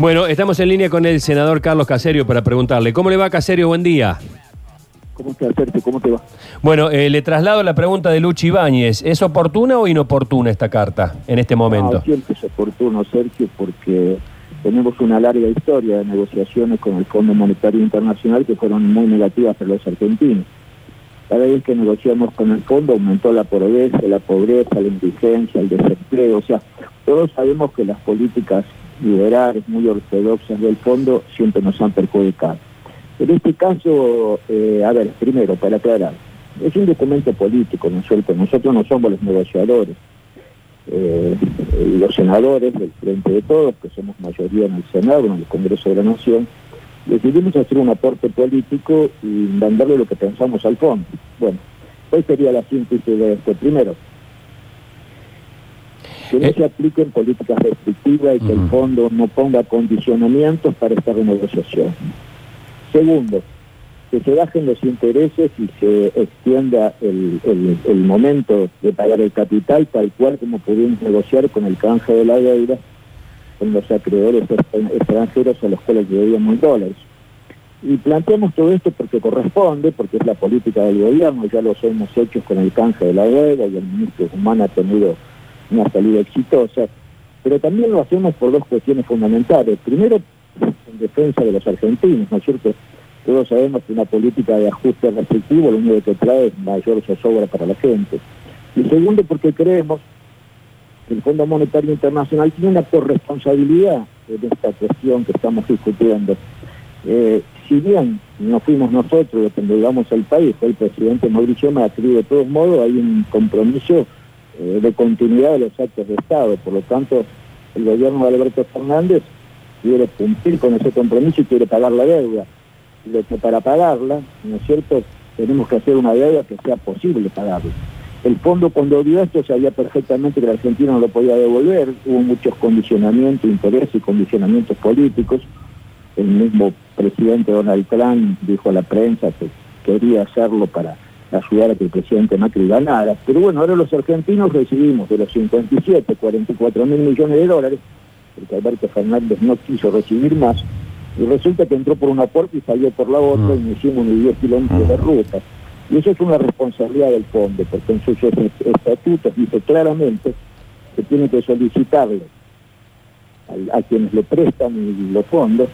Bueno, estamos en línea con el senador Carlos Caserio para preguntarle. ¿Cómo le va, Caserio? Buen día. ¿Cómo te hacerte? ¿Cómo te va? Bueno, eh, le traslado la pregunta de Luchi Ibáñez. ¿Es oportuna o inoportuna esta carta en este momento? No, siempre es oportuno, Sergio, porque tenemos una larga historia de negociaciones con el Fondo Monetario Internacional que fueron muy negativas para los argentinos. Cada vez que negociamos con el fondo aumentó la pobreza, la pobreza, la indigencia, el desempleo. O sea, todos sabemos que las políticas liberales, muy ortodoxas del fondo, siempre nos han perjudicado. En este caso, eh, a ver, primero, para aclarar, es un documento político, ¿no es cierto? Nosotros no somos los negociadores. Eh, los senadores del Frente de Todos, que somos mayoría en el Senado, en el Congreso de la Nación, decidimos hacer un aporte político y mandarle lo que pensamos al fondo. Bueno, hoy sería la síntesis de esto. Primero, que no Eh. se apliquen políticas restrictivas y que el fondo no ponga condicionamientos para esta renegociación. Segundo, que se bajen los intereses y se extienda el, el- el momento de pagar el capital tal cual como pudimos negociar con el canje de la deuda con los acreedores extran- extranjeros a los cuales debíamos dólares. Y planteamos todo esto porque corresponde, porque es la política del gobierno, ya lo hemos hecho con el canje de la deuda y el ministro Guzmán ha tenido una salida exitosa, pero también lo hacemos por dos cuestiones fundamentales. Primero, en defensa de los argentinos, ¿no es cierto? Todos sabemos que una política de ajuste restrictivo lo único que trae es mayor zozobra para la gente. Y segundo, porque creemos que el Fondo Monetario Internacional tiene una corresponsabilidad en esta cuestión que estamos discutiendo. Eh, si bien no fuimos nosotros los que endeudamos al país, fue el presidente Mauricio Macri, de todos modos hay un compromiso de continuidad de los actos de Estado. Por lo tanto, el gobierno de Alberto Fernández quiere cumplir con ese compromiso y quiere pagar la deuda. Lo que para pagarla, ¿no es cierto?, tenemos que hacer una deuda que sea posible pagarla. El fondo cuando vio esto sabía perfectamente que la Argentina no lo podía devolver, hubo muchos condicionamientos, intereses y condicionamientos políticos. El mismo presidente Donald Trump dijo a la prensa que quería hacerlo para ayudar a que el presidente Macri ganara. Pero bueno, ahora los argentinos recibimos de los 57, 44 mil millones de dólares, porque Alberto Fernández no quiso recibir más, y resulta que entró por una puerta y salió por la otra, y nos hicimos unos 10 kilómetros de ruta. Y eso es una responsabilidad del fondo, porque en sus estatutos dice claramente que tiene que solicitarle a, a quienes le prestan los fondos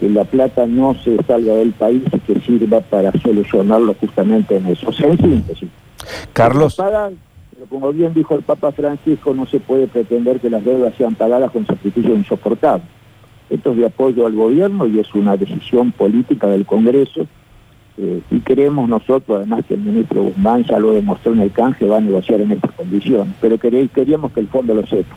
que la plata no se salga del país y que sirva para solucionarlo justamente en eso. O sea, en síntesis. Carlos, pagan, pero como bien dijo el Papa Francisco, no se puede pretender que las deudas sean pagadas con sacrificios insoportables. Esto es de apoyo al gobierno y es una decisión política del Congreso. eh, y creemos nosotros, además que el ministro Guzmán ya lo demostró en el canje, va a negociar en estas condiciones. Pero queríamos que el fondo lo sepa.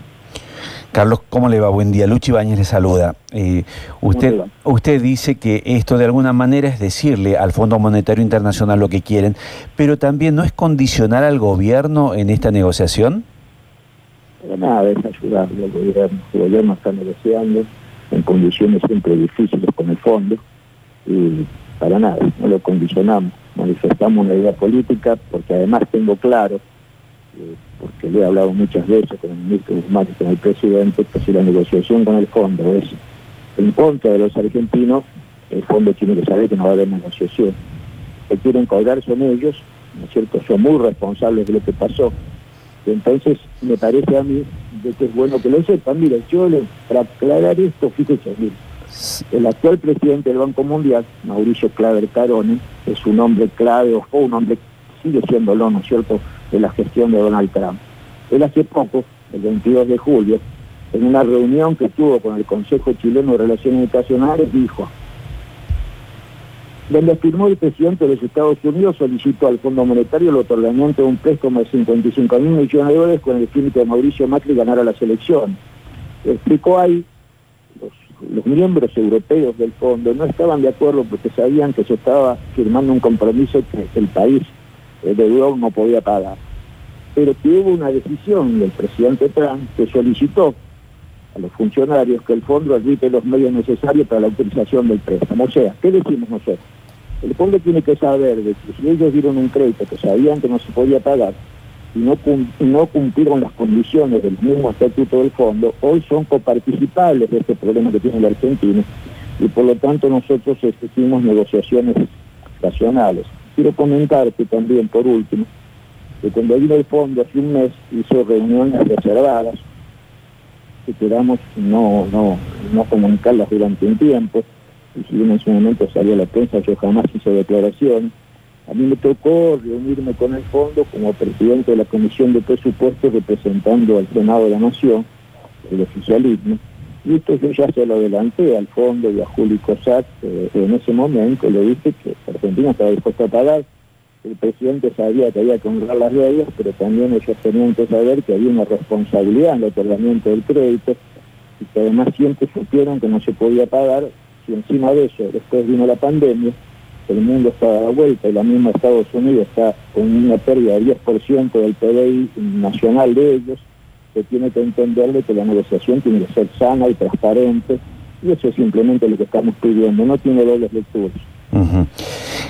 Carlos, ¿cómo le va? Buen día. Luchi Bañez le saluda. Eh, usted, usted dice que esto de alguna manera es decirle al Fondo Monetario Internacional lo que quieren, pero también no es condicionar al gobierno en esta negociación. Pero nada, es ayudarle al gobierno. El gobierno está negociando en condiciones siempre difíciles con el fondo y para nada, no lo condicionamos. Manifestamos una idea política porque además tengo claro, eh, porque le he hablado muchas veces con el ministro Guzmán y con el presidente, que si la negociación con el fondo es en contra de los argentinos, el fondo tiene que saber que no va a haber negociación. Que quieren colgar son ellos, ¿no es cierto? Son muy responsables de lo que pasó. Entonces me parece a mí de que es bueno que lo sepan. Mira, yo le, para aclarar esto, fíjese, mire, el actual presidente del Banco Mundial, Mauricio Claver Carone, es un hombre clave, o un hombre, sigue siéndolo, ¿no es cierto?, de la gestión de Donald Trump. Él hace poco, el 22 de julio, en una reunión que tuvo con el Consejo Chileno de Relaciones Internacionales, dijo, donde afirmó el presidente de los Estados Unidos solicitó al Fondo Monetario el otorgamiento de un préstamo de 55 mil millones de dólares con el fin de Mauricio Macri ganara las elecciones. Explicó ahí, los, los miembros europeos del fondo no estaban de acuerdo porque sabían que se estaba firmando un compromiso que el país eh, deudor no podía pagar. Pero que hubo una decisión del presidente Trump que solicitó a los funcionarios que el fondo admite los medios necesarios para la utilización del préstamo. O sea, ¿qué decimos nosotros? El fondo tiene que saber de que si ellos dieron un crédito que sabían que no se podía pagar, y no, no cumplieron las condiciones del mismo estatuto del fondo, hoy son coparticipables de este problema que tiene la Argentina y por lo tanto nosotros exigimos negociaciones racionales. Quiero comentarte también, por último, que cuando vino el fondo hace un mes hizo reuniones reservadas, que quedamos no, no, no comunicarlas durante un tiempo, y si en su momento salió la prensa, yo jamás hice declaraciones. A mí me tocó reunirme con el fondo como presidente de la Comisión de Presupuestos representando al Senado de la Nación, el oficialismo, y esto yo ya se lo adelanté al fondo y a Juli Cossack eh, en ese momento, le dije que Argentina estaba dispuesta a pagar, el presidente sabía que había que honrar las leyes, pero también ellos tenían que saber que había una responsabilidad en el otorgamiento del crédito y que además siempre supieron que no se podía pagar si encima de eso después vino la pandemia, el mundo está a la vuelta y la misma Estados Unidos está con una pérdida del 10% del PDI nacional de ellos, que tiene que entenderle que la negociación tiene que ser sana y transparente, y eso es simplemente lo que estamos pidiendo, no tiene dobles lecturas.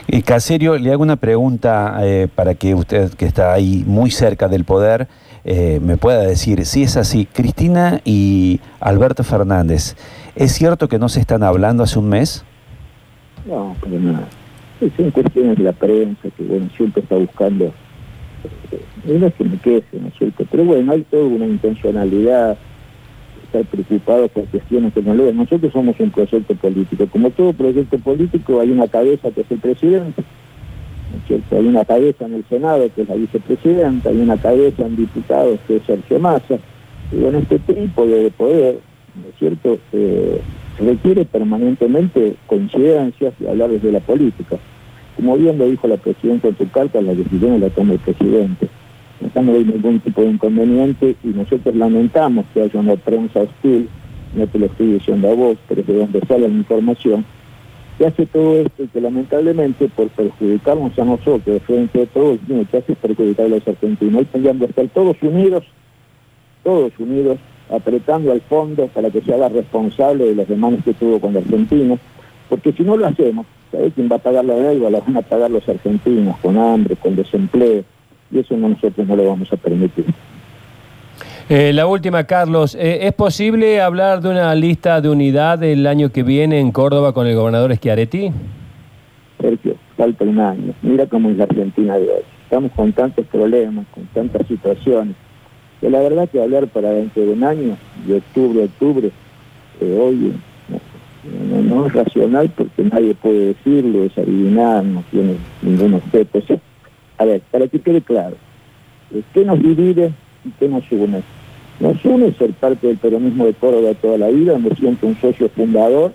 y Caserio, le hago una pregunta eh, para que usted, que está ahí muy cerca del poder, eh, me pueda decir, si es así, Cristina y Alberto Fernández, ¿es cierto que no se están hablando hace un mes? No, pero nada. Son cuestiones de la prensa que, bueno, siempre está buscando es que me queje, ¿no es cierto? Pero bueno, hay toda una intencionalidad, estar preocupado por cuestiones que no lo Nosotros somos un proyecto político. Como todo proyecto político, hay una cabeza que es el presidente, ¿no es? Hay una cabeza en el Senado que es la vicepresidenta, hay una cabeza en diputados que es Sergio Massa. Y bueno, este tipo de poder, ¿no es cierto?, eh, requiere permanentemente coincidencias y hablar desde la política. Como bien lo dijo la presidenta de tu carta, la decisión la toma el presidente. No hay ningún tipo de inconveniente y nosotros lamentamos que haya una prensa hostil, no te lo estoy diciendo a vos, pero de donde sale la información, que hace todo esto y que lamentablemente por perjudicarnos a nosotros frente a todos, lo que hace es perjudicar a los argentinos. Hoy tendrían que estar todos unidos, todos unidos, apretando al fondo para que se haga responsable de los demandas que tuvo con la Argentina, porque si no lo hacemos, ¿sabes quién va a pagar la deuda? La van a pagar los argentinos, con hambre, con desempleo, y eso nosotros no lo vamos a permitir. Eh, la última, Carlos. Eh, ¿Es posible hablar de una lista de unidad el año que viene en Córdoba con el gobernador Schiaretti? Sergio, falta un año. Mira cómo es la Argentina de hoy. Estamos con tantos problemas, con tantas situaciones, que la verdad que hablar para dentro de un año, de octubre a octubre, eh, hoy no, es racional porque nadie puede decirlo, es adivinar, no tiene ningún objeto. A ver, para que quede claro, ¿qué nos divide y qué nos une? Nos une ser parte del peronismo de Córdoba toda la vida, me siento un socio fundador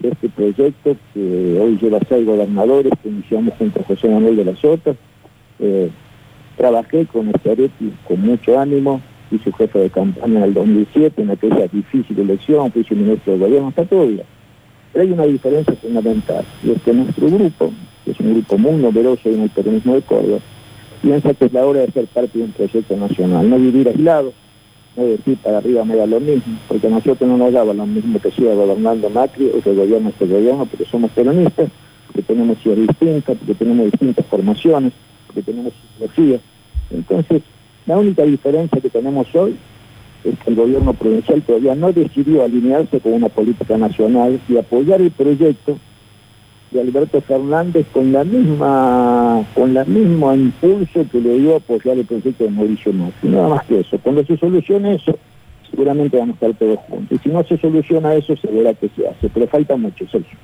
de este proyecto que hoy lleva seis gobernadores que iniciamos junto a José Manuel de las Sotas. Eh, trabajé con Estaretti con mucho ánimo, fui su jefe de campaña en el 2007, en aquella difícil elección, fui su ministro de gobierno, está todo bien. Pero hay una diferencia fundamental, y es que nuestro grupo, que es un grupo muy numeroso en el peronismo de Córdoba, piensa que es la hora de ser parte de un proyecto nacional, no vivir aislado, no decir para arriba me da lo mismo, porque nosotros no nos daba lo mismo que siga gobernando Macri o que gobierno este gobierno, porque somos peronistas, porque tenemos ideas distintas, porque tenemos distintas formaciones, porque tenemos ideologías. Entonces, la única diferencia que tenemos hoy es que el gobierno provincial todavía no decidió alinearse con una política nacional y apoyar el proyecto de Alberto Fernández con la misma con la misma impulso que le dio a apoyar el proyecto de Mauricio Macri. Nada más que eso. Cuando se solucione eso, seguramente vamos a estar todos juntos. Y si no se soluciona eso, se verá que se hace. Pero falta mucho, Sergio.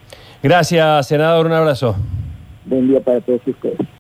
Gracias, senador. Un abrazo. Buen día para todos ustedes.